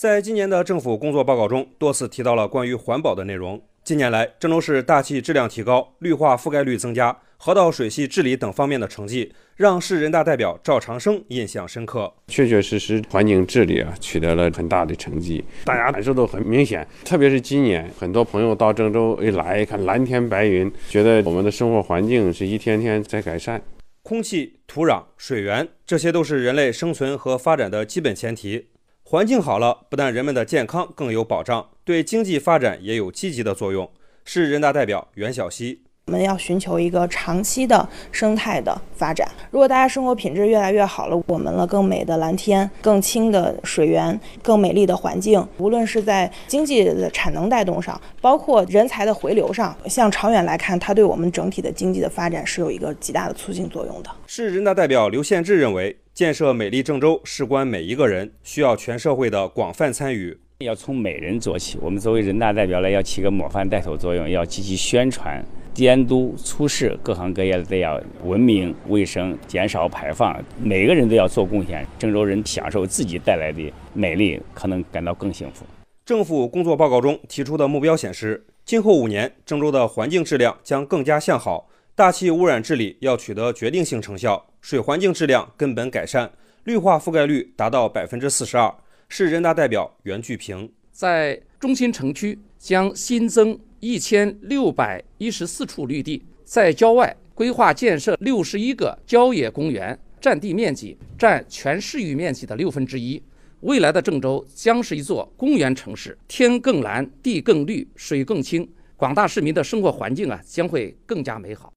在今年的政府工作报告中，多次提到了关于环保的内容。近年来，郑州市大气质量提高、绿化覆盖率增加、河道水系治理等方面的成绩，让市人大代表赵长生印象深刻。确确实实，环境治理啊取得了很大的成绩，大家感受都很明显。特别是今年，很多朋友到郑州一来，看蓝天白云，觉得我们的生活环境是一天天在改善。空气、土壤、水源，这些都是人类生存和发展的基本前提。环境好了，不但人们的健康更有保障，对经济发展也有积极的作用。市人大代表袁晓溪。我们要寻求一个长期的生态的发展。如果大家生活品质越来越好了，我们了更美的蓝天、更清的水源、更美丽的环境，无论是在经济的产能带动上，包括人才的回流上，向长远来看，它对我们整体的经济的发展是有一个极大的促进作用的。市人大代表刘宪志认为，建设美丽郑州事关每一个人，需要全社会的广泛参与。要从每人做起。我们作为人大代表呢，要起个模范带头作用，要积极宣传。监督促使各行各业都要文明卫生，减少排放，每个人都要做贡献。郑州人享受自己带来的美丽，可能感到更幸福。政府工作报告中提出的目标显示，今后五年郑州的环境质量将更加向好，大气污染治理要取得决定性成效，水环境质量根本改善，绿化覆盖率达到百分之四十二。市人大代表袁巨平在中心城区将新增。一千六百一十四处绿地，在郊外规划建设六十一个郊野公园，占地面积占全市域面积的六分之一。未来的郑州将是一座公园城市，天更蓝，地更绿，水更清，广大市民的生活环境啊将会更加美好。